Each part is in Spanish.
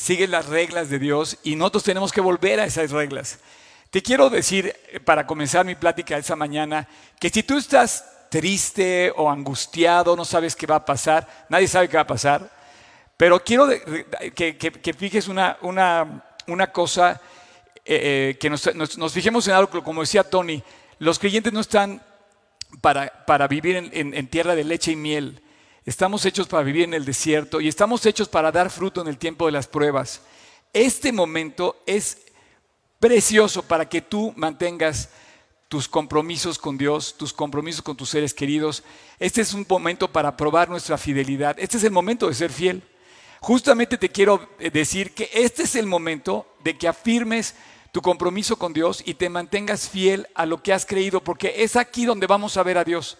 sigue las reglas de Dios y nosotros tenemos que volver a esas reglas. Te quiero decir, eh, para comenzar mi plática esa mañana, que si tú estás triste o angustiado, no sabes qué va a pasar, nadie sabe qué va a pasar, pero quiero que, fijes una, cosa, eh, eh, que nos, fijemos en algo, como decía Tony, los creyentes no están para, vivir en tierra de leche y miel, estamos hechos para vivir en el desierto y estamos hechos para dar fruto en el tiempo de las pruebas. Este momento es precioso para que tú mantengas tus compromisos con Dios, tus compromisos con tus seres queridos. Este es un momento para probar nuestra fidelidad. Este es el momento de ser fiel. Justamente te quiero eh, decir que este es el momento de que afirmes tu compromiso con Dios y te mantengas fiel a lo que has creído, porque es aquí donde vamos a ver a Dios.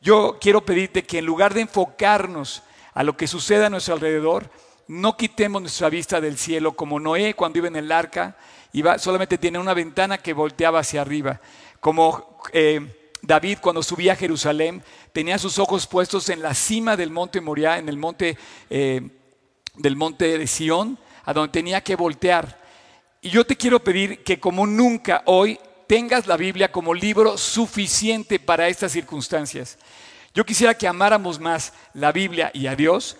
Yo quiero pedirte que en lugar de enfocarnos a lo que sucede a nuestro alrededor, no quitemos nuestra vista del cielo como Noé cuando iba en el arca, iba, solamente tiene una ventana que volteaba hacia arriba como eh, David cuando subía a Jerusalén, tenía sus ojos puestos en la cima del monte Moriah, en el monte eh, del monte de Sión, a donde tenía que voltear. Y yo te quiero pedir que como nunca hoy tengas la Biblia como libro suficiente para estas circunstancias. Yo quisiera que amáramos más la Biblia y a Dios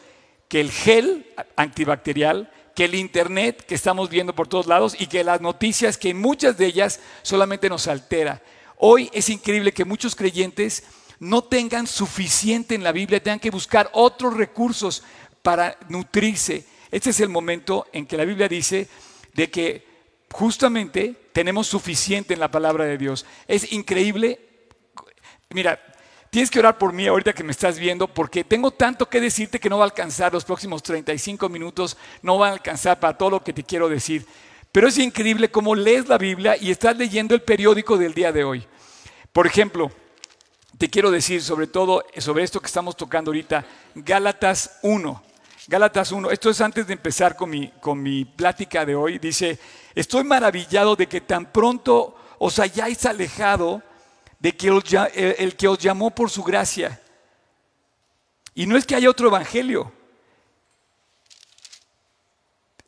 que el gel antibacterial, que el Internet que estamos viendo por todos lados y que las noticias que muchas de ellas solamente nos altera. Hoy es increíble que muchos creyentes no tengan suficiente en la Biblia, tengan que buscar otros recursos para nutrirse. Este es el momento en que la Biblia dice de que justamente tenemos suficiente en la palabra de Dios. Es increíble. Mira, Tienes que orar por mí ahorita que me estás viendo porque tengo tanto que decirte que no va a alcanzar los próximos 35 minutos, no va a alcanzar para todo lo que te quiero decir. Pero es increíble cómo lees la Biblia y estás leyendo el periódico del día de hoy. Por ejemplo, te quiero decir sobre todo sobre esto que estamos tocando ahorita, Gálatas 1. Gálatas 1, esto es antes de empezar con mi, con mi plática de hoy, dice, estoy maravillado de que tan pronto os hayáis alejado de que el, que os llamó por su gracia. Y no es que haya otro evangelio.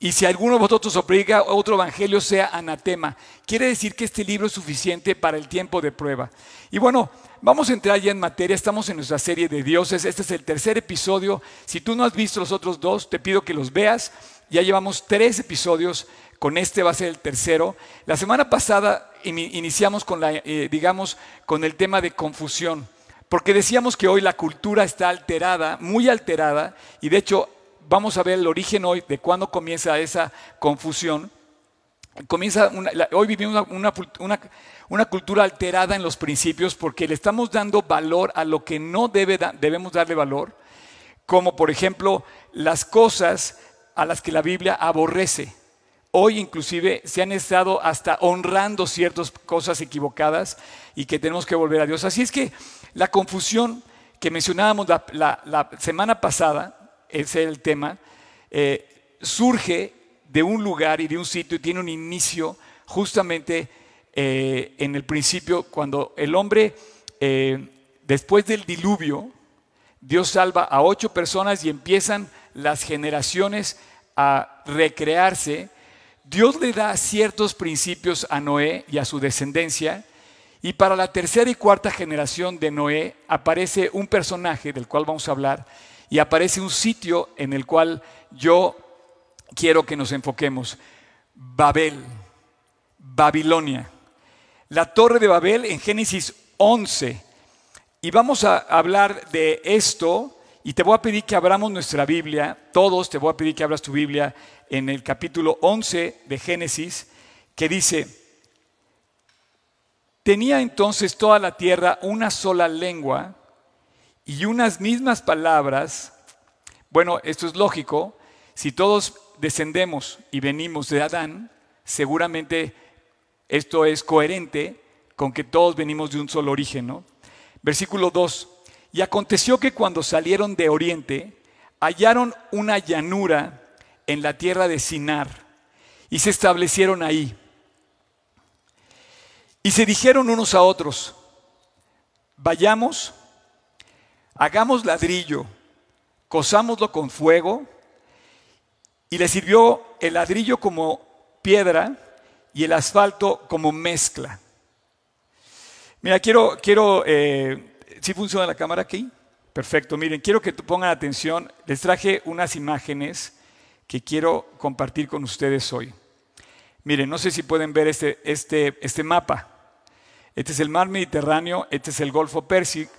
Y si alguno de vosotros obliga otro evangelio sea anatema. Quiere decir que este libro es suficiente para el tiempo de prueba. Y bueno, vamos a entrar ya en materia. Estamos en nuestra serie de dioses. Este es el tercer episodio. Si tú no has visto los otros dos, te pido que los veas. Ya llevamos tres episodios con este va a ser el tercero. La semana pasada iniciamos con la, eh, digamos, con el tema de confusión, porque decíamos que hoy la cultura está alterada, muy alterada, y de hecho vamos a ver el origen hoy de cuándo comienza esa confusión. Comienza hoy vivimos una, una, cultura alterada en los principios porque le estamos dando valor a lo que no debe debemos darle valor, como por ejemplo las cosas a las que la Biblia aborrece. Hoy inclusive se han estado hasta honrando ciertas cosas equivocadas y que tenemos que volver a Dios. Así es que la confusión que mencionábamos la, semana pasada, ese es el tema, eh, surge de un lugar y de un sitio y tiene un inicio justamente eh, en el principio cuando el hombre, eh, después del diluvio, Dios salva a ocho personas y empiezan las generaciones a recrearse Dios le da ciertos principios a Noé y a su descendencia, y para la tercera y cuarta generación de Noé aparece un personaje del cual vamos a hablar, y aparece un sitio en el cual yo quiero que nos enfoquemos. Babel, Babilonia. La torre de Babel en Génesis 11. Y vamos a hablar de esto y te voy a pedir que abramos nuestra Biblia, todos te voy a pedir que abras tu Biblia en el capítulo 11 de Génesis, que dice, tenía entonces toda la tierra una sola lengua y unas mismas palabras. Bueno, esto es lógico, si todos descendemos y venimos de Adán, seguramente esto es coherente con que todos venimos de un solo origen, ¿no? Versículo 2. Y aconteció que cuando salieron de oriente, hallaron una llanura en la tierra de Sinar y se establecieron ahí. Y se dijeron unos a otros, vayamos, hagamos ladrillo, cosámoslo con fuego y le sirvió el ladrillo como piedra y el asfalto como mezcla. Mira, quiero, quiero, eh, ¿sí funciona la cámara aquí? Perfecto, miren, quiero que pongan atención, les traje unas imágenes que quiero compartir con ustedes hoy. Miren, no sé si pueden ver este, este, este mapa. Este es el mar Mediterráneo, este es el Golfo Pérsico.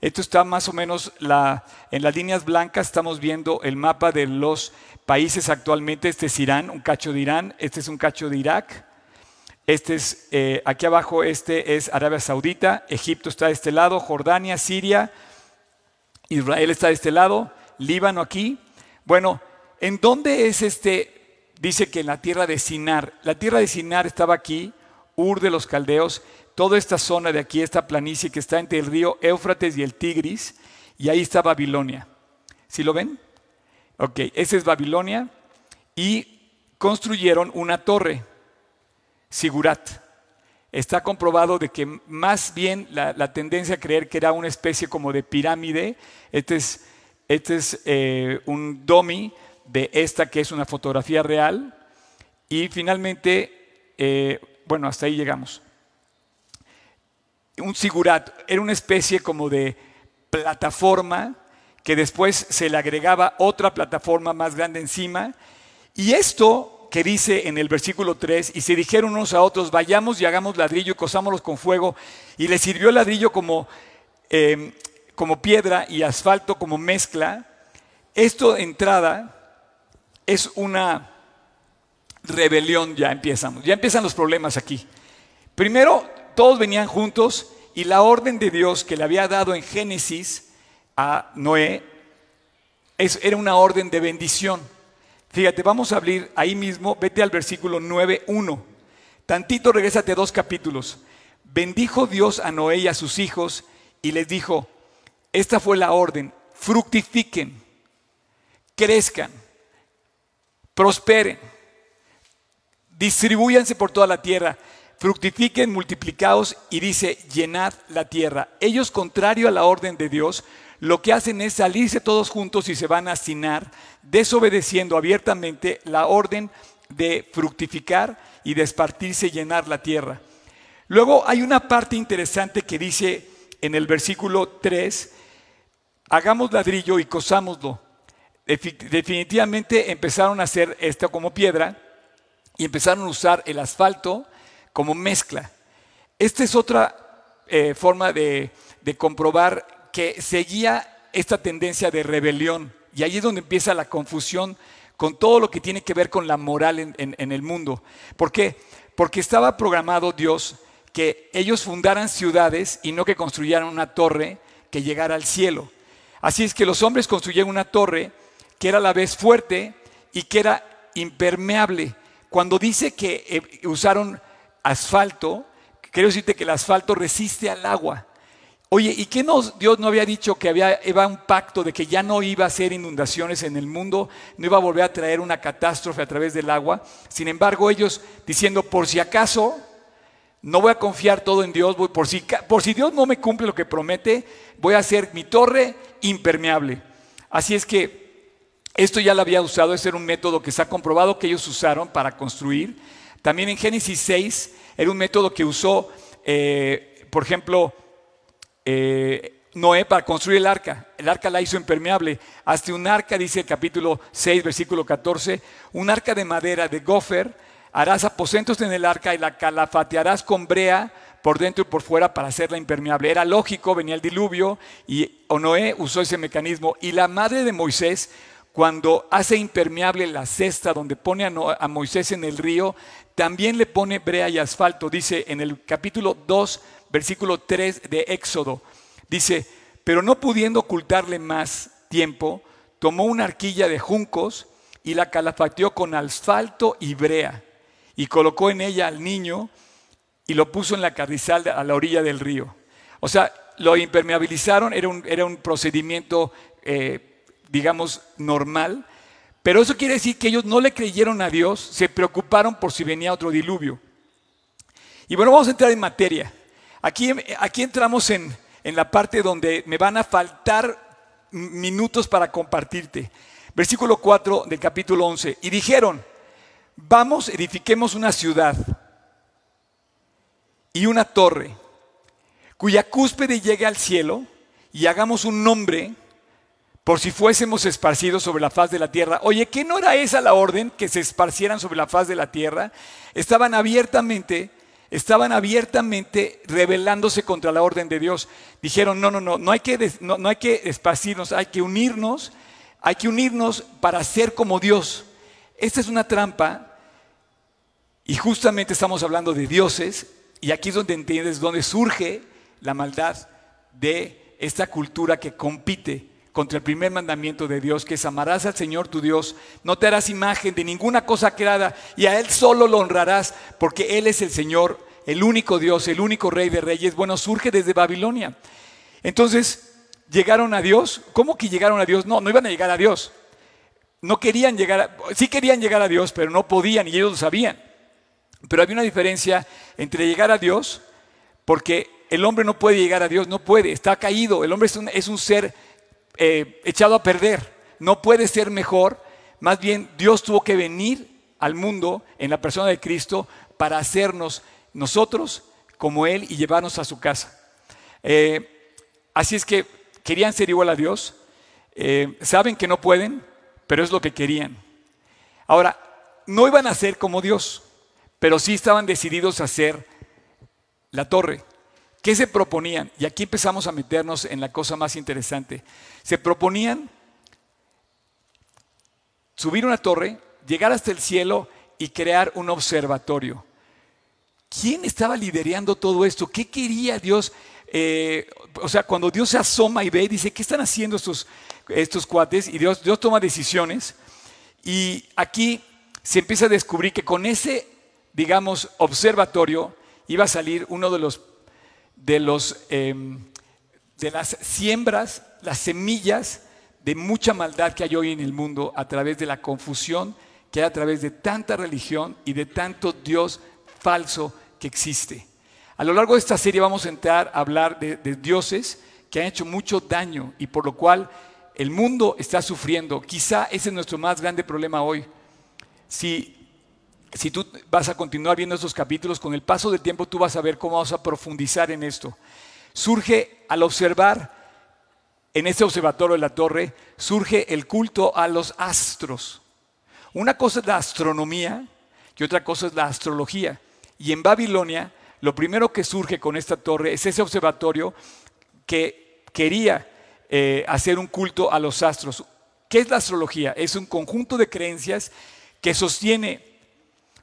Esto está más o menos la, en las líneas blancas, estamos viendo el mapa de los países actualmente. Este es Irán, un cacho de Irán, este es un cacho de Irak, este es, eh, aquí abajo este es Arabia Saudita, Egipto está de este lado, Jordania, Siria, Israel está de este lado, Líbano aquí. Bueno, ¿en dónde es este? Dice que en la tierra de Sinar. La tierra de Sinar estaba aquí, Ur de los Caldeos, toda esta zona de aquí, esta planicie que está entre el río Éufrates y el Tigris, y ahí está Babilonia. ¿Sí lo ven? Ok, esa es Babilonia, y construyeron una torre, Sigurat. Está comprobado de que más bien la, tendencia a creer que era una especie como de pirámide, este es, este es eh, un domi de esta que es una fotografía real, y finalmente, eh, bueno, hasta ahí llegamos un sigurat, era una especie como de plataforma que después se le agregaba otra plataforma más grande encima. Y esto que dice en el versículo 3, y se dijeron unos a otros, vayamos y hagamos ladrillo y cosámoslos con fuego, y le sirvió el ladrillo como, em, como piedra y asfalto como mezcla. Esto de entrada es una rebelión, ya empezamos, ya empiezan los problemas aquí. Primero, todos venían juntos y la orden de Dios que le había dado en Génesis a Noé era una orden de bendición. Fíjate, vamos a abrir ahí mismo, vete al versículo 9.1. Tantito regrésate dos capítulos. Bendijo Dios a Noé y a sus hijos y les dijo, esta fue la orden, fructifiquen, crezcan, prosperen, distribúyanse por toda la tierra fructifiquen, multiplicaos y dice, llenad la tierra. Ellos, contrario a la orden de Dios, lo que hacen es salirse todos juntos y se van a hacinar, desobedeciendo abiertamente la orden de fructificar y de y llenar la tierra. Luego hay una parte interesante que dice en el versículo 3, hagamos ladrillo y cosámoslo. Definitivamente empezaron a hacer esto como piedra y empezaron a usar el asfalto como mezcla. Esta es otra eh, forma de, comprobar que seguía esta tendencia de rebelión. Y ahí es donde empieza la confusión con todo lo que tiene que ver con la moral en, el mundo. ¿Por qué? Porque estaba programado Dios que ellos fundaran ciudades y no que construyeran una torre que llegara al cielo. Así es que los hombres construyeron una torre que era a la vez fuerte y que era impermeable. Cuando dice que eh, usaron asfalto, quiero decirte que el asfalto resiste al agua. Oye, ¿y qué nos, Dios no había dicho que había un pacto de que ya no iba a ser inundaciones en el mundo, no iba a volver a traer una catástrofe a través del agua? Sin embargo, ellos diciendo, por si acaso, no voy a confiar todo en Dios, por, si, por si Dios no me cumple lo que promete, voy a hacer mi torre impermeable. Así es que esto ya lo había usado, ese era un método que se ha comprobado que ellos usaron para construir. También en Génesis 6 era un método que usó, eh, por ejemplo, eh, Noé para construir el arca. El arca la hizo impermeable. Hasta un arca, dice el capítulo 6, versículo 14, un arca de madera de gofer, harás aposentos en el arca y la calafatearás con brea por dentro y por fuera para hacerla impermeable. Era lógico, venía el diluvio y Noé usó ese mecanismo. Y la madre de Moisés cuando hace impermeable la cesta donde pone a, Moisés en el río, también le pone brea y asfalto. Dice en el capítulo 2, versículo 3 de Éxodo, dice, pero no pudiendo ocultarle más tiempo, tomó una arquilla de juncos y la calafateó con asfalto y brea, y colocó en ella al niño y lo puso en la carrizal a la orilla del río. O sea, lo impermeabilizaron, era un, era un procedimiento eh, digamos, normal. Pero eso quiere decir que ellos no le creyeron a Dios, se preocuparon por si venía otro diluvio. Y bueno, vamos a entrar en materia. Aquí, aquí entramos en, en la parte donde me van a faltar minutos para compartirte. Versículo 4 del capítulo 11. Y dijeron, vamos, edifiquemos una ciudad y una torre, cuya cúspide llegue al cielo, y hagamos un nombre por si fuésemos esparcidos sobre la faz de la tierra. Oye, ¿qué no era esa la orden que se esparcieran sobre la faz de la tierra? Estaban abiertamente, estaban abiertamente rebelándose contra la orden de Dios. Dijeron, no, no, no, no hay que, no, hay que esparcirnos, hay que unirnos, hay que unirnos para ser como Dios. Esta es una trampa y justamente estamos hablando de dioses y aquí es donde entiendes dónde surge la maldad de esta cultura que compite contra el primer mandamiento de Dios, que es amarás al Señor tu Dios, no te harás imagen de ninguna cosa creada y a Él solo lo honrarás, porque Él es el Señor, el único Dios, el único Rey de Reyes. Bueno, surge desde Babilonia. Entonces, llegaron a Dios. ¿Cómo que llegaron a Dios? No, no iban a llegar a Dios. No querían llegar, a, sí querían llegar a Dios, pero no podían y ellos lo sabían. Pero había una diferencia entre llegar a Dios, porque el hombre no puede llegar a Dios, no puede, está caído. El hombre es un, ser eh, echado a perder, no puede ser mejor. Más bien, Dios tuvo que venir al mundo en la persona de Cristo para hacernos nosotros como Él y llevarnos a su casa. Eh, así es que querían ser igual a Dios, eh, saben que no pueden, pero es lo que querían. Ahora, no iban a ser como Dios pero sí estaban decididos a hacer la torre. ¿Qué se proponían? Y aquí empezamos a meternos en la cosa más interesante. Se proponían subir una torre, llegar hasta el cielo y crear un observatorio. ¿Quién estaba liderando todo esto? ¿Qué quería Dios? Eh, o sea, cuando Dios se asoma y ve, dice, ¿qué están haciendo estos, estos cuates? Y Dios, Dios toma decisiones. Y aquí se empieza a descubrir que con ese digamos, observatorio, iba a salir uno de los, de los, em, de las siembras, las semillas de mucha maldad que hay hoy en el mundo a través de la confusión que hay a través de tanta religión y de tanto Dios falso que existe. A lo largo de esta serie vamos a entrar a hablar de, de dioses que han hecho mucho daño y por lo cual el mundo está sufriendo. Quizá ese es nuestro más grande problema hoy. Si si tú vas a continuar viendo estos capítulos, con el paso del tiempo tú vas a ver cómo vamos a profundizar en esto. Surge al observar en este observatorio de la torre, surge el culto a los astros. Una cosa es la astronomía y otra cosa es la astrología. Y en Babilonia, lo primero que surge con esta torre es ese observatorio que quería eh, hacer un culto a los astros. ¿Qué es la astrología? Es un conjunto de creencias que sostiene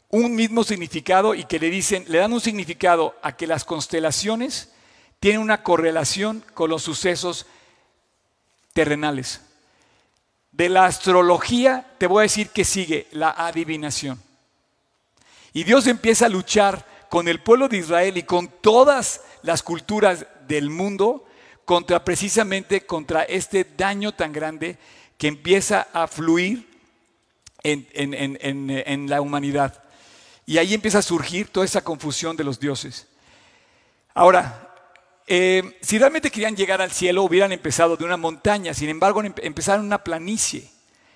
un mismo significado y que le dicen, le dan un significado a que las constelaciones tienen una correlación con los sucesos terrenales. De la astrología te voy a decir que sigue la adivinación. Y Dios empieza a luchar con el pueblo de Israel y con todas las culturas del mundo contra precisamente contra este daño tan grande que empieza a fluir en, en la humanidad. Y ahí empieza a surgir toda esa confusión de los dioses. Ahora, eh, si realmente querían llegar al cielo, hubieran empezado de una montaña, sin embargo, empezaron una planicie.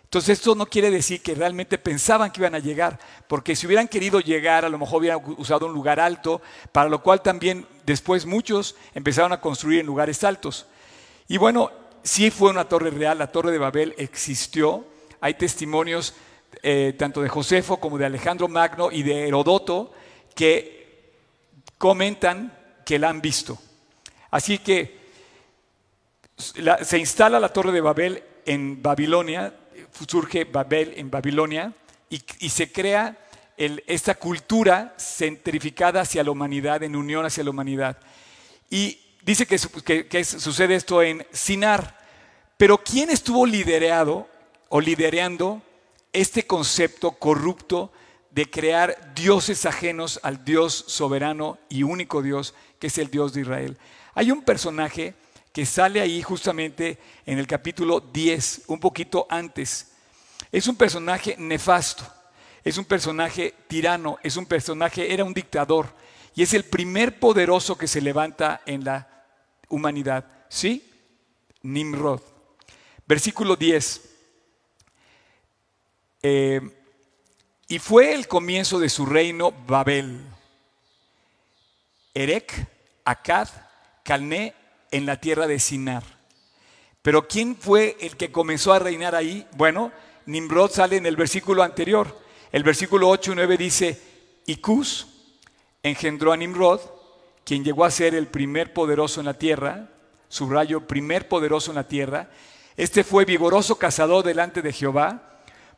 Entonces esto no quiere decir que realmente pensaban que iban a llegar, porque si hubieran querido llegar, a lo mejor hubieran usado un lugar alto, para lo cual también después muchos empezaron a construir en lugares altos. Y bueno, sí fue una torre real, la torre de Babel existió, hay testimonios eh, tanto de Josefo como de Alejandro Magno y de Herodoto, que comentan que la han visto. Así que se instala la torre de Babel en Babilonia, surge Babel en Babilonia y, se crea esta cultura centrificada hacia la humanidad, en unión hacia la humanidad. Y dice que, que sucede esto en Sinar. Pero ¿quién estuvo liderado o liderando este concepto corrupto de crear dioses ajenos al Dios soberano y único Dios, que es el Dios de Israel. Hay un personaje que sale ahí justamente en el capítulo 10, un poquito antes. Es un personaje nefasto, es un personaje tirano, es un personaje, era un dictador, y es el primer poderoso que se levanta en la humanidad. ¿Sí? Nimrod. Versículo 10. Eh, y fue el comienzo de su reino Babel. Erec, Akkad, Calné en la tierra de Sinar. Pero ¿quién fue el que comenzó a reinar ahí? Bueno, Nimrod sale en el versículo anterior. El versículo 8 y 9 dice, y Cus engendró a Nimrod, quien llegó a ser el primer poderoso en la tierra, subrayo, primer poderoso en la tierra. Este fue vigoroso cazador delante de Jehová,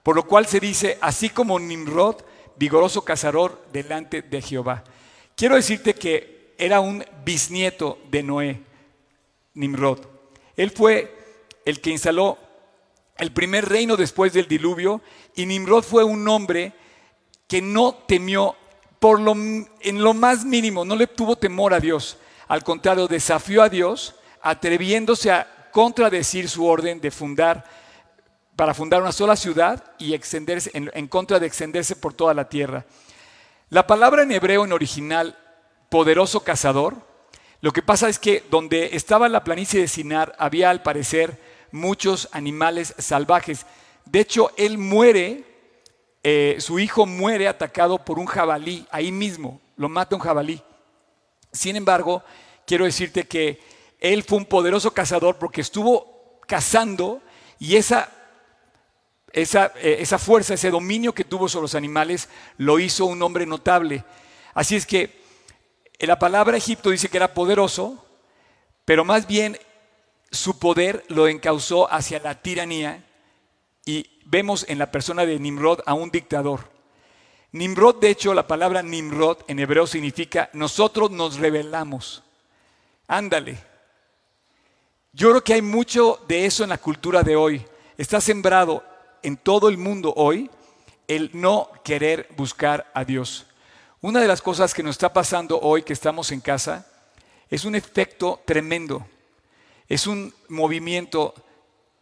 por lo cual se dice, así como Nimrod, vigoroso cazador delante de Jehová. Quiero decirte que era un bisnieto de Noé, Nimrod. Él fue el que instaló el primer reino después del diluvio y Nimrod fue un hombre que no temió por lo, en lo más mínimo, no le tuvo temor a Dios. Al contrario, desafió a Dios atreviéndose a contradecir su orden de fundar, para fundar una sola ciudad y extenderse, en, contra de extenderse por toda la tierra. La palabra en hebreo en original, poderoso cazador, lo que pasa es que donde estaba la planicie de Sinar había al parecer muchos animales salvajes. De hecho, él muere, eh, su hijo muere atacado por un jabalí, ahí mismo, lo mata un jabalí. Sin embargo, quiero decirte que él fue un poderoso cazador porque estuvo cazando y esa, esa, eh, esa fuerza, ese dominio que tuvo sobre los animales, lo hizo un hombre notable. Así es que la palabra Egipto dice que era poderoso, pero más bien su poder lo encausó hacia la tiranía y vemos en la persona de Nimrod a un dictador. Nimrod, de hecho, la palabra Nimrod en hebreo significa nosotros nos rebelamos. Ándale. Yo creo que hay mucho de eso en la cultura de hoy. Está sembrado en todo el mundo hoy el no querer buscar a Dios. Una de las cosas que nos está pasando hoy que estamos en casa es un efecto tremendo. Es un movimiento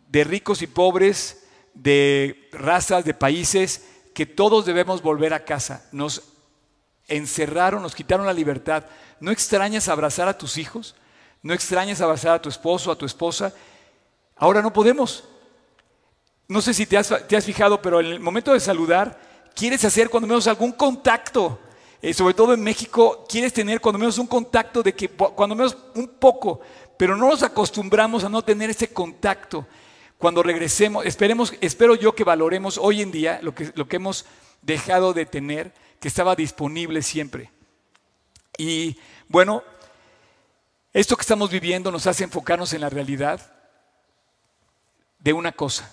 de ricos y pobres, de razas, de países, que todos debemos volver a casa. Nos encerraron, nos quitaron la libertad. ¿No extrañas abrazar a tus hijos? ¿No extrañas abrazar a tu esposo, a tu esposa? Ahora no podemos. No sé si te has, fijado, pero en el momento de saludar, quieres hacer cuando menos algún contacto. Eh, sobre todo en México, quieres tener cuando menos un contacto de que, cuando menos un poco, pero no nos acostumbramos a no tener ese contacto. Cuando regresemos, esperemos, espero yo que valoremos hoy en día lo que, lo que hemos dejado de tener, que estaba disponible siempre. Y bueno, esto que estamos viviendo nos hace enfocarnos en la realidad de una cosa.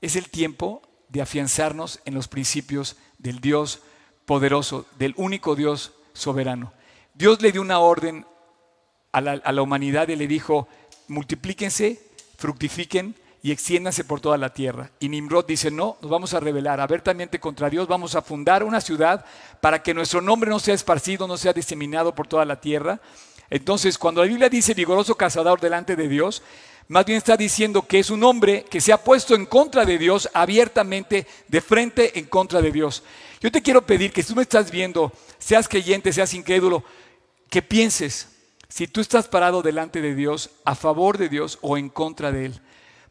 Es el tiempo de afianzarnos en los principios del Dios poderoso, del único Dios soberano. Dios le dio una orden a la, humanidad y le dijo, multiplíquense, fructifiquen y extiéndanse por toda la tierra. Y Nimrod dice, no, nos vamos a rebelar abiertamente contra Dios, vamos a fundar una ciudad para que nuestro nombre no sea esparcido, no sea diseminado por toda la tierra. Entonces, cuando la Biblia dice vigoroso cazador delante de Dios, más bien está diciendo que es un hombre que se ha puesto en contra de Dios abiertamente, de frente en contra de Dios. Yo te quiero pedir que si tú me estás viendo, seas creyente, seas incrédulo, que pienses, si tú estás parado delante de Dios, a favor de Dios o en contra de Él.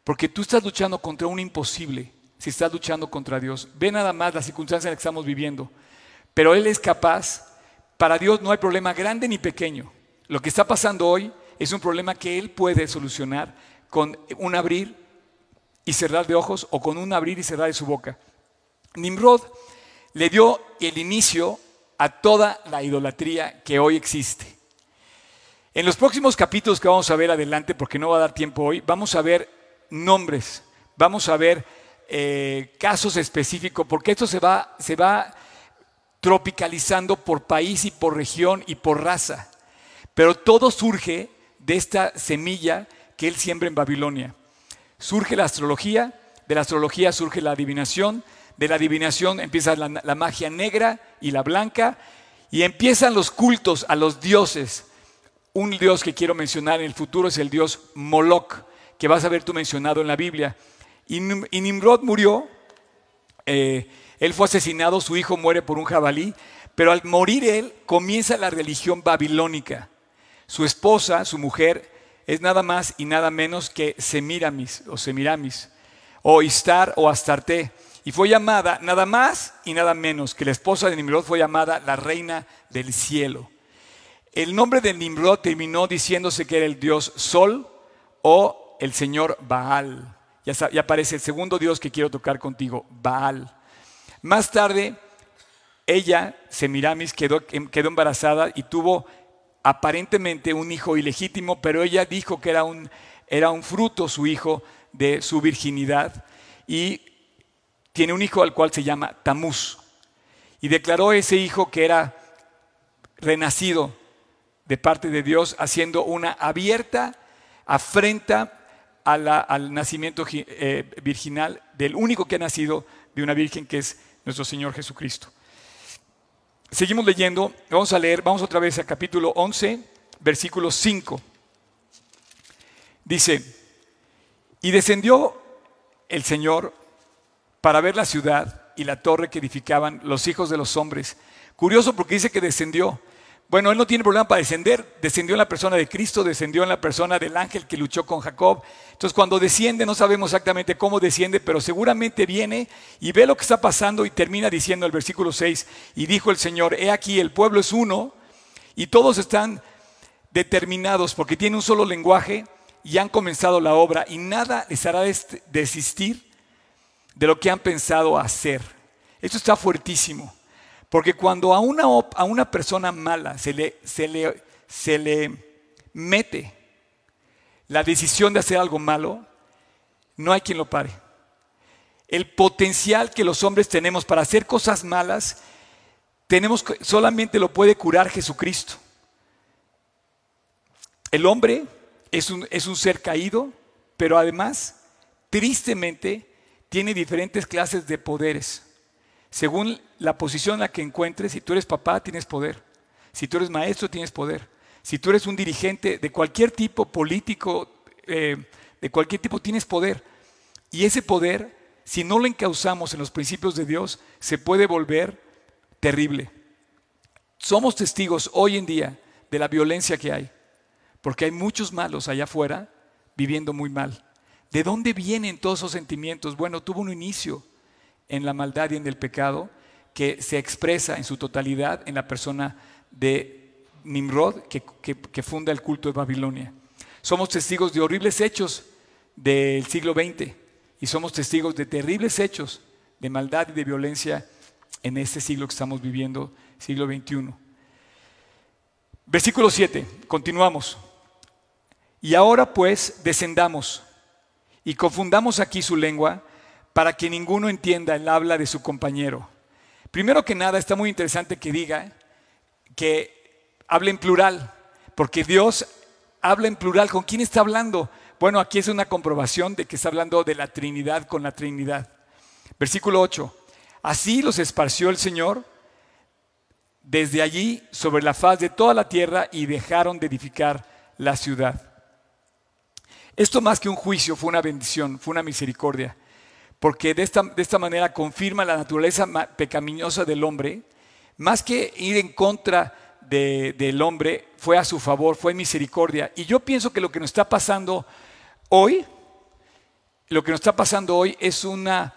Porque tú estás luchando contra un imposible si estás luchando contra Dios. Ve nada más la circunstancia en la que estamos viviendo. Pero Él es capaz. Para Dios no hay problema grande ni pequeño. Lo que está pasando hoy es un problema que Él puede solucionar con un abrir y cerrar de ojos o con un abrir y cerrar de su boca. Nimrod le dio el inicio a toda la idolatría que hoy existe. En los próximos capítulos que vamos a ver adelante, porque no va a dar tiempo hoy, vamos a ver nombres, vamos a ver eh, casos específicos, porque esto se va, se va tropicalizando por país y por región y por raza. Pero todo surge de esta semilla que él siembra en Babilonia. Surge la astrología, de la astrología surge la adivinación, de la adivinación empieza la, magia negra y la blanca, y empiezan los cultos a los dioses un dios que quiero mencionar en el futuro es el dios Moloch, que vas a ver tú mencionado en la Biblia. Y, Nimrod murió, eh, él fue asesinado, su hijo muere por un jabalí, pero al morir él comienza la religión babilónica. Su esposa, su mujer, es nada más y nada menos que Semiramis o Semiramis, o Istar o Astarte. y fue llamada nada más y nada menos que la esposa de Nimrod fue llamada la reina del cielo. El nombre de Nimrod terminó diciéndose que era el dios Sol o el señor Baal. Ya, aparece el segundo dios que quiero tocar contigo, Baal. Más tarde, ella, Semiramis, quedó, quedó embarazada y tuvo aparentemente un hijo ilegítimo, pero ella dijo que era un, era un fruto su hijo de su virginidad y tiene un hijo al cual se llama Tamuz. Y declaró ese hijo que era renacido de parte de Dios, haciendo una abierta afrenta al nacimiento eh, virginal del único que ha nacido de una virgen que es nuestro Señor Jesucristo. Seguimos leyendo, vamos a leer, vamos otra vez al capítulo 11, versículo 5. Dice, y descendió el Señor para ver la ciudad y la torre que edificaban los hijos de los hombres. Curioso porque dice que descendió. Bueno, él no tiene problema para descender. Descendió en la persona de Cristo, descendió en la persona del ángel que luchó con Jacob. Entonces cuando desciende, no sabemos exactamente cómo desciende, pero seguramente viene y ve lo que está pasando y termina diciendo el versículo 6, y dijo el Señor, he aquí, el pueblo es uno y todos están determinados porque tiene un solo lenguaje y han comenzado la obra y nada les hará desistir de lo que han pensado hacer. Esto está fuertísimo. Porque cuando a una, a una persona mala se le, se, le, se le mete la decisión de hacer algo malo, no hay quien lo pare. El potencial que los hombres tenemos para hacer cosas malas, tenemos, solamente lo puede curar Jesucristo. El hombre es un, es un ser caído, pero además, tristemente, tiene diferentes clases de poderes. Según la posición en la que encuentres, si tú eres papá, tienes poder. Si tú eres maestro, tienes poder. Si tú eres un dirigente de cualquier tipo, político, eh, de cualquier tipo, tienes poder. Y ese poder, si no lo encauzamos en los principios de Dios, se puede volver terrible. Somos testigos hoy en día de la violencia que hay, porque hay muchos malos allá afuera viviendo muy mal. ¿De dónde vienen todos esos sentimientos? Bueno, tuvo un inicio en la maldad y en el pecado que se expresa en su totalidad en la persona de Nimrod que, funda el culto de Babilonia. Somos testigos de horribles hechos del siglo XX y somos testigos de terribles hechos de maldad y de violencia en este siglo que estamos viviendo, siglo XXI. Versículo 7, continuamos. Y ahora pues descendamos y confundamos aquí su lengua para que ninguno entienda el habla de su compañero. Primero que nada, está muy interesante que diga que hable en plural, porque Dios habla en plural. ¿Con quién está hablando? Bueno, aquí es una comprobación de que está hablando de la Trinidad con la Trinidad. Versículo 8. Así los esparció el Señor desde allí sobre la faz de toda la tierra y dejaron de edificar la ciudad. Esto más que un juicio fue una bendición, fue una misericordia, porque de esta, de esta manera confirma la naturaleza pecaminosa del hombre, más que ir en contra del hombre, fue a su favor, fue misericordia. Y yo pienso que lo que nos está pasando hoy, lo que nos está pasando hoy es una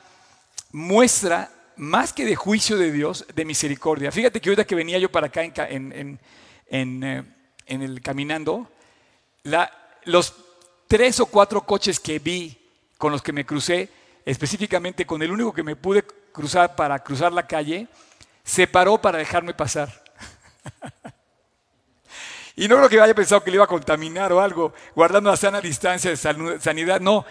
muestra más que de juicio de Dios, de misericordia. Fíjate que ahorita que venía yo para acá en, en, eh, el caminando, la, los tres o cuatro coches que vi con los que me crucé, específicamente con el único que me pude cruzar para cruzar la calle, se paró para dejarme pasar. y no creo que haya pensado que le iba a contaminar o algo, guardando la sana distancia de sanidad. No,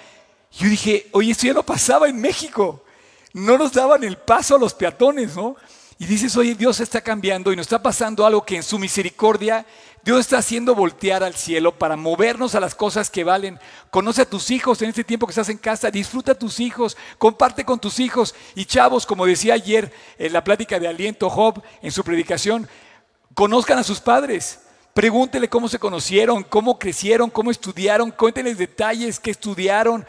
yo dije, oye, esto ya no pasaba en México. No nos daban el paso a los peatones, ¿no? Y dices, oye, Dios está cambiando y nos está pasando algo que en su misericordia Dios está haciendo voltear al cielo para movernos a las cosas que valen. Conoce a tus hijos en este tiempo que estás en casa, disfruta a tus hijos, comparte con tus hijos. Y chavos, como decía ayer en la plática de aliento Job en su predicación, conozcan a sus padres. Pregúntele cómo se conocieron, cómo crecieron, cómo estudiaron, cuéntenles detalles que estudiaron,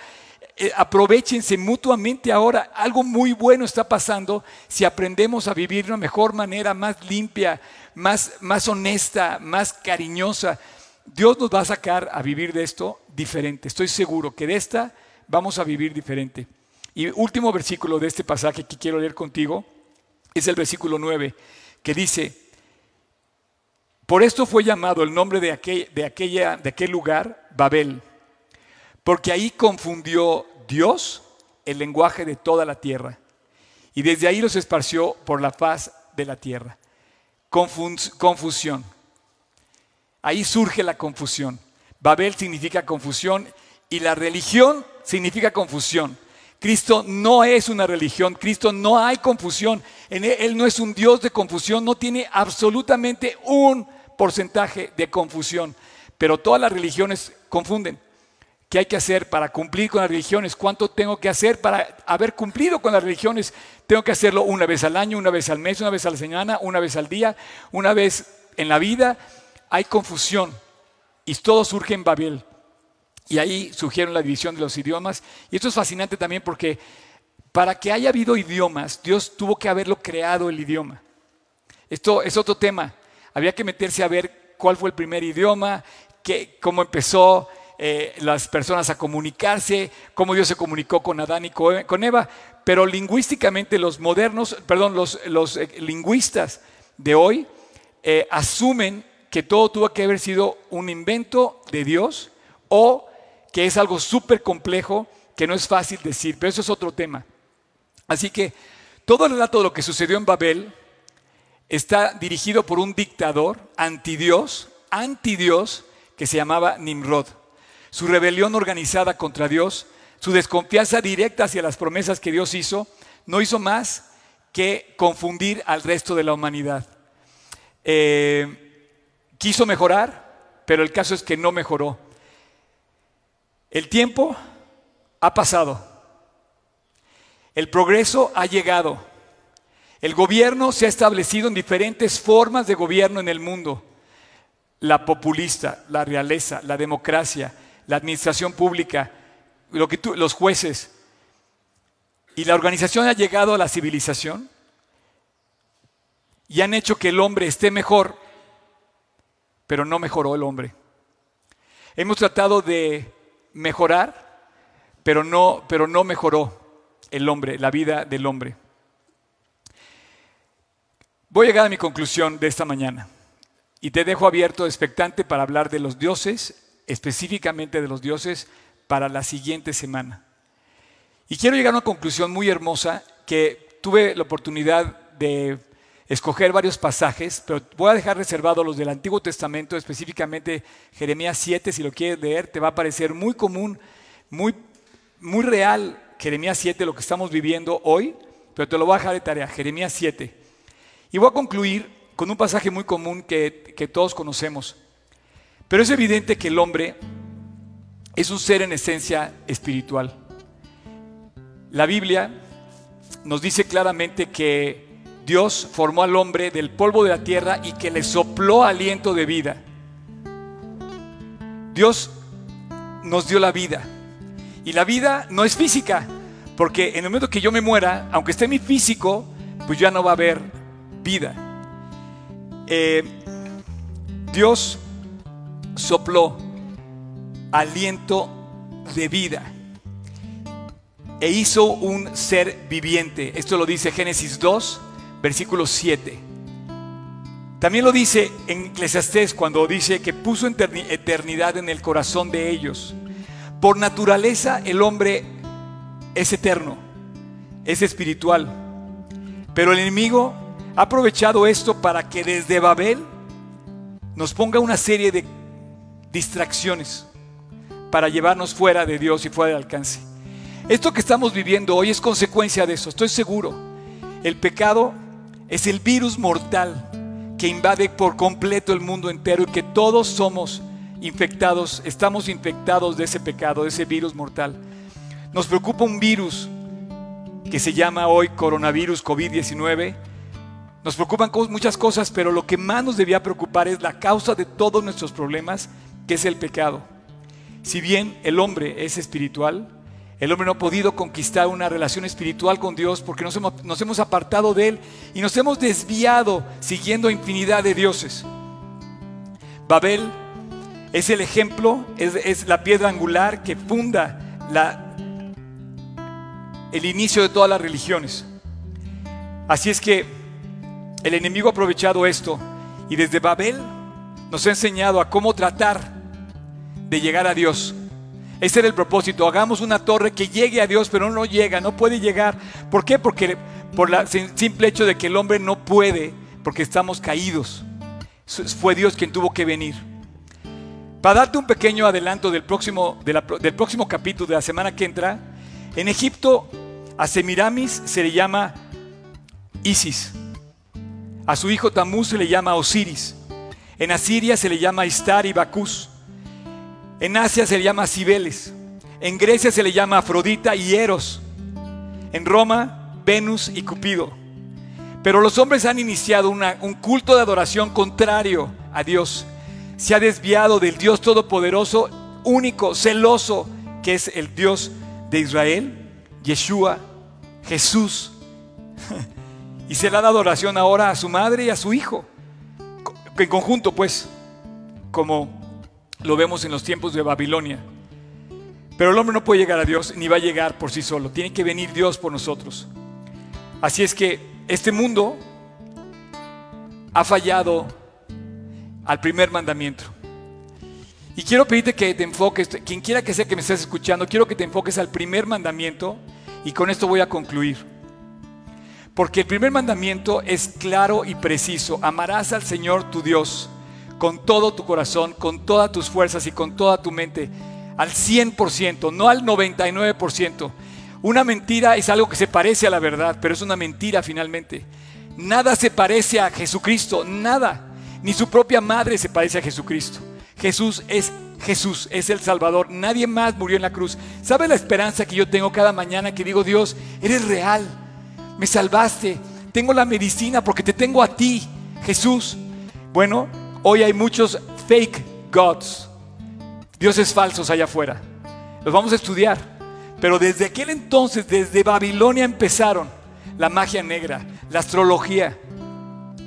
eh, aprovechense mutuamente ahora. Algo muy bueno está pasando si aprendemos a vivir de una mejor manera, más limpia, más, más honesta, más cariñosa. Dios nos va a sacar a vivir de esto diferente. Estoy seguro que de esta vamos a vivir diferente. Y último versículo de este pasaje que quiero leer contigo es el versículo 9, que dice, por esto fue llamado el nombre de aquel, de aquel lugar Babel, porque ahí confundió Dios el lenguaje de toda la tierra, y desde ahí los esparció por la faz de la tierra. confusión. Ahí surge la confusión. Babel significa confusión y la religión significa confusión. Cristo no es una religión, Cristo no hay confusión, él, no es un Dios de confusión, no tiene absolutamente un porcentaje de confusión, pero todas las religiones confunden. ¿Qué hay que hacer para cumplir con las religiones? ¿Cuánto tengo que hacer para haber cumplido con las religiones? Tengo que hacerlo una vez al año, una vez al mes, una vez a la semana, una vez al día, una vez en la vida. Hay confusión y todo surge en Babel. Y ahí surgieron la división de los idiomas. Y esto es fascinante también porque para que haya habido idiomas, Dios tuvo que haberlo creado el idioma. Esto es otro tema. Había que meterse a ver cuál fue el primer idioma, qué, cómo empezó eh, las personas a comunicarse, cómo Dios se comunicó con Adán y con Eva. Pero lingüísticamente los modernos, perdón, los, los eh, lingüistas de hoy eh, asumen que todo tuvo que haber sido un invento de Dios o que es algo súper complejo que no es fácil decir, pero eso es otro tema. Así que todo el relato de lo que sucedió en Babel está dirigido por un dictador antidios, antidios, que se llamaba Nimrod. Su rebelión organizada contra Dios, su desconfianza directa hacia las promesas que Dios hizo, no hizo más que confundir al resto de la humanidad. Eh, quiso mejorar, pero el caso es que no mejoró. El tiempo ha pasado. El progreso ha llegado. El gobierno se ha establecido en diferentes formas de gobierno en el mundo. La populista, la realeza, la democracia, la administración pública, los jueces. Y la organización ha llegado a la civilización y han hecho que el hombre esté mejor, pero no mejoró el hombre. Hemos tratado de mejorar, pero no, pero no mejoró el hombre, la vida del hombre. Voy a llegar a mi conclusión de esta mañana y te dejo abierto, expectante para hablar de los dioses, específicamente de los dioses, para la siguiente semana. Y quiero llegar a una conclusión muy hermosa que tuve la oportunidad de escoger varios pasajes, pero voy a dejar reservado los del Antiguo Testamento, específicamente Jeremías 7, si lo quieres leer, te va a parecer muy común, muy, muy real Jeremías 7, lo que estamos viviendo hoy, pero te lo voy a dejar de tarea, Jeremías 7. Y voy a concluir con un pasaje muy común que, que todos conocemos. Pero es evidente que el hombre es un ser en esencia espiritual. La Biblia nos dice claramente que Dios formó al hombre del polvo de la tierra y que le sopló aliento de vida. Dios nos dio la vida. Y la vida no es física, porque en el momento que yo me muera, aunque esté mi físico, pues ya no va a haber vida. Eh, Dios sopló aliento de vida e hizo un ser viviente. Esto lo dice Génesis 2, versículo 7. También lo dice en Eclesiastés cuando dice que puso eternidad en el corazón de ellos. Por naturaleza el hombre es eterno, es espiritual. Pero el enemigo ha aprovechado esto para que desde Babel nos ponga una serie de distracciones para llevarnos fuera de Dios y fuera del alcance. Esto que estamos viviendo hoy es consecuencia de eso, estoy seguro. El pecado es el virus mortal que invade por completo el mundo entero y que todos somos infectados, estamos infectados de ese pecado, de ese virus mortal. Nos preocupa un virus que se llama hoy coronavirus COVID-19. Nos preocupan muchas cosas, pero lo que más nos debía preocupar es la causa de todos nuestros problemas, que es el pecado. Si bien el hombre es espiritual, el hombre no ha podido conquistar una relación espiritual con Dios porque nos hemos, apartado de Él y nos hemos desviado siguiendo infinidad de dioses. Babel es el ejemplo, es, la piedra angular que funda el inicio de todas las religiones. Así es que el enemigo ha aprovechado esto y desde Babel nos ha enseñado a cómo tratar de llegar a Dios. Ese era el propósito. Hagamos una torre que llegue a Dios, pero no llega, no puede llegar. ¿Por qué? Porque por el simple hecho de que el hombre no puede, porque estamos caídos. Fue Dios quien tuvo que venir. Para darte un pequeño adelanto del próximo, del próximo capítulo de la semana que entra, en Egipto a Semiramis se le llama Isis. A su hijo Tamuz se le llama Osiris. En Asiria se le llama Istar y Bacús. En Asia se le llama Cibeles. En Grecia se le llama Afrodita y Eros. En Roma, Venus y Cupido. Pero los hombres han iniciado un culto de adoración contrario a Dios. Se ha desviado del Dios Todopoderoso, único, celoso, que es el Dios de Israel, Yeshua, Jesús. y se le dado adoración ahora a su madre y a su hijo. En conjunto, pues, como lo vemos en los tiempos de Babilonia. Pero el hombre no puede llegar a Dios ni va a llegar por sí solo. Tiene que venir Dios por nosotros. Así es que este mundo ha fallado al primer mandamiento. Y quiero pedirte que te enfoques, quien quiera que sea que me estés escuchando, quiero que te enfoques al primer mandamiento y con esto voy a concluir. Porque el primer mandamiento es claro y preciso. Amarás al Señor tu Dios con todo tu corazón, con todas tus fuerzas y con toda tu mente, al 100%, no al 99%. Una mentira es algo que se parece a la verdad, pero es una mentira finalmente. Nada se parece a Jesucristo, nada. Ni su propia madre se parece a Jesucristo. Jesús es Jesús, es el Salvador. Nadie más murió en la cruz. ¿Sabe la esperanza que yo tengo cada mañana que digo, Dios, eres real? Me salvaste. Tengo la medicina porque te tengo a ti, Jesús. Bueno, Hoy hay muchos fake gods, dioses falsos allá afuera. Los vamos a estudiar. Pero desde aquel entonces, desde Babilonia empezaron la magia negra, la astrología,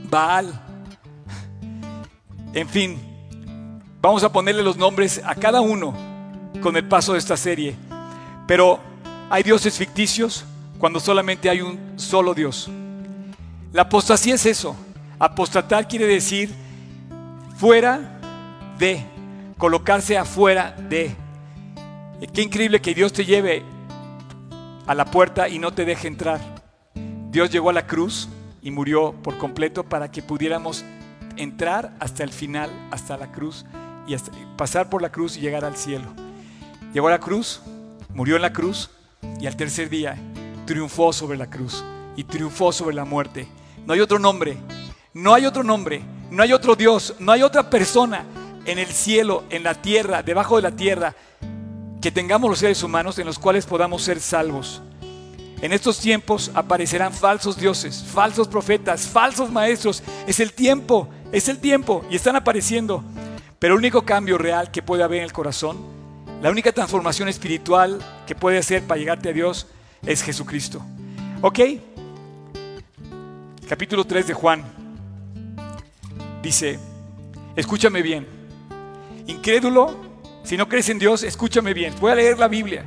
Baal. En fin, vamos a ponerle los nombres a cada uno con el paso de esta serie. Pero hay dioses ficticios cuando solamente hay un solo Dios. La apostasía es eso. Apostatar quiere decir fuera de, colocarse afuera de. Qué increíble que Dios te lleve a la puerta y no te deje entrar. Dios llegó a la cruz y murió por completo para que pudiéramos entrar hasta el final, hasta la cruz y pasar por la cruz y llegar al cielo. Llegó a la cruz, murió en la cruz y al tercer día triunfó sobre la cruz y triunfó sobre la muerte. No hay otro nombre, no hay otro nombre no hay otro Dios, no hay otra persona en el cielo, en la tierra, debajo de la tierra, que tengamos los seres humanos en los cuales podamos ser salvos. En estos tiempos aparecerán falsos dioses, falsos profetas, falsos maestros. Es el tiempo, es el tiempo y están apareciendo. Pero el único cambio real que puede haber en el corazón, la única transformación espiritual que puede hacer para llegarte a Dios es Jesucristo. ¿Ok? Capítulo 3 de Juan dice, escúchame bien, incrédulo, si no crees en Dios, escúchame bien, voy a leer la Biblia.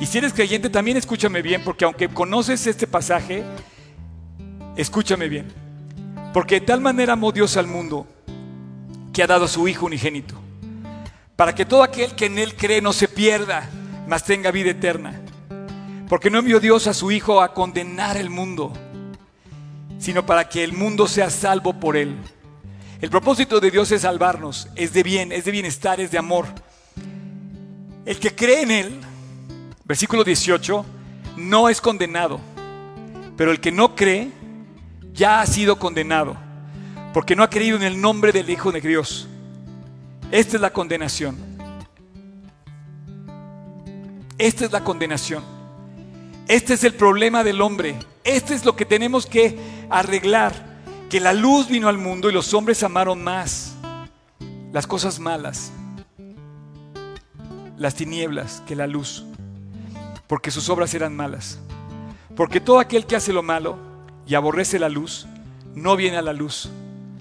Y si eres creyente, también escúchame bien, porque aunque conoces este pasaje, escúchame bien. Porque de tal manera amó Dios al mundo que ha dado a su Hijo unigénito, para que todo aquel que en Él cree no se pierda, mas tenga vida eterna. Porque no envió Dios a su Hijo a condenar el mundo, sino para que el mundo sea salvo por Él. El propósito de Dios es salvarnos, es de bien, es de bienestar, es de amor. El que cree en Él, versículo 18, no es condenado, pero el que no cree ya ha sido condenado, porque no ha creído en el nombre del Hijo de Dios. Esta es la condenación. Esta es la condenación. Este es el problema del hombre. Este es lo que tenemos que arreglar que la luz vino al mundo y los hombres amaron más las cosas malas, las tinieblas, que la luz, porque sus obras eran malas. Porque todo aquel que hace lo malo y aborrece la luz, no viene a la luz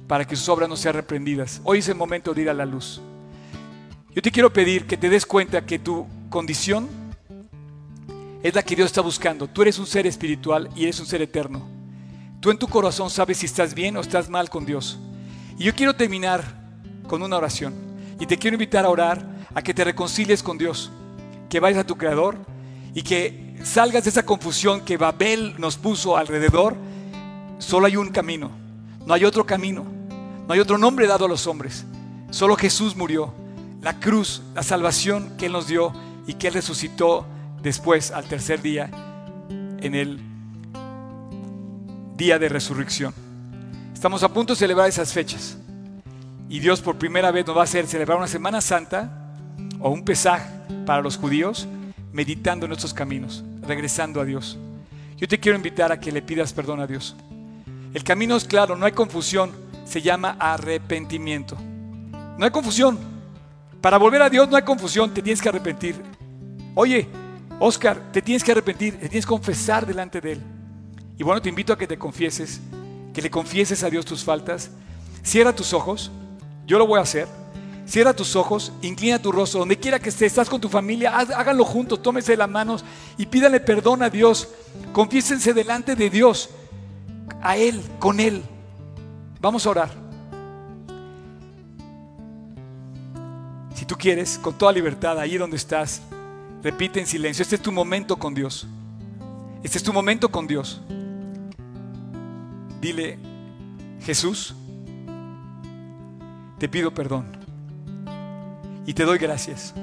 para que sus obras no sean reprendidas. Hoy es el momento de ir a la luz. Yo te quiero pedir que te des cuenta que tu condición es la que Dios está buscando. Tú eres un ser espiritual y eres un ser eterno. Tú en tu corazón sabes si estás bien o estás mal con Dios. Y yo quiero terminar con una oración. Y te quiero invitar a orar, a que te reconcilies con Dios, que vayas a tu Creador y que salgas de esa confusión que Babel nos puso alrededor. Solo hay un camino, no hay otro camino, no hay otro nombre dado a los hombres. Solo Jesús murió, la cruz, la salvación que Él nos dio y que Él resucitó después al tercer día en el día de resurrección. Estamos a punto de celebrar esas fechas. Y Dios por primera vez nos va a hacer celebrar una Semana Santa o un Pesaj para los judíos, meditando en nuestros caminos, regresando a Dios. Yo te quiero invitar a que le pidas perdón a Dios. El camino es claro, no hay confusión, se llama arrepentimiento. No hay confusión. Para volver a Dios no hay confusión, te tienes que arrepentir. Oye, Oscar, te tienes que arrepentir, te tienes que confesar delante de Él. Y bueno, te invito a que te confieses, que le confieses a Dios tus faltas. Cierra tus ojos, yo lo voy a hacer. Cierra tus ojos, inclina tu rostro, donde quiera que estés, estás con tu familia, háganlo juntos, tómese las manos y pídale perdón a Dios. Confiésense delante de Dios, a Él, con Él. Vamos a orar. Si tú quieres, con toda libertad, ahí donde estás, Repite en silencio, este es tu momento con Dios. Este es tu momento con Dios. Dile, Jesús, te pido perdón y te doy gracias.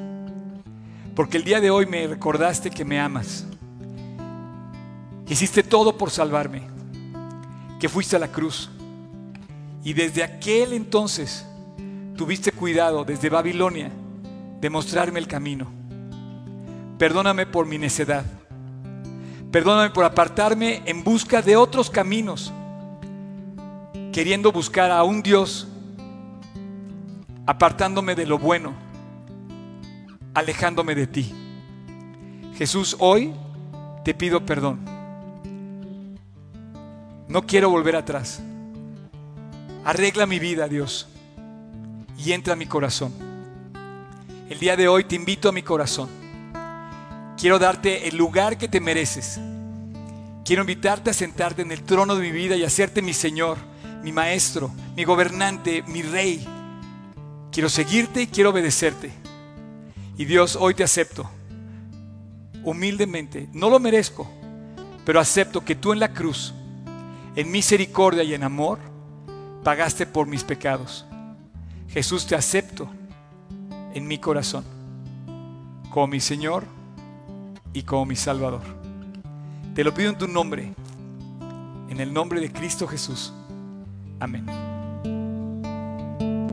Porque el día de hoy me recordaste que me amas. Hiciste todo por salvarme. Que fuiste a la cruz. Y desde aquel entonces tuviste cuidado, desde Babilonia, de mostrarme el camino. Perdóname por mi necedad. Perdóname por apartarme en busca de otros caminos, queriendo buscar a un Dios, apartándome de lo bueno, alejándome de ti. Jesús, hoy te pido perdón. No quiero volver atrás. Arregla mi vida, Dios, y entra a mi corazón. El día de hoy te invito a mi corazón Quiero darte el lugar que te mereces. Quiero invitarte a sentarte en el trono de mi vida y hacerte mi Señor, mi Maestro, mi gobernante, mi Rey. Quiero seguirte y quiero obedecerte. Y Dios, hoy te acepto. Humildemente, no lo merezco, pero acepto que tú en la cruz, en misericordia y en amor, pagaste por mis pecados. Jesús, te acepto en mi corazón como mi Señor y como mi Salvador. Te lo pido en tu nombre, en el nombre de Cristo Jesús. Amén.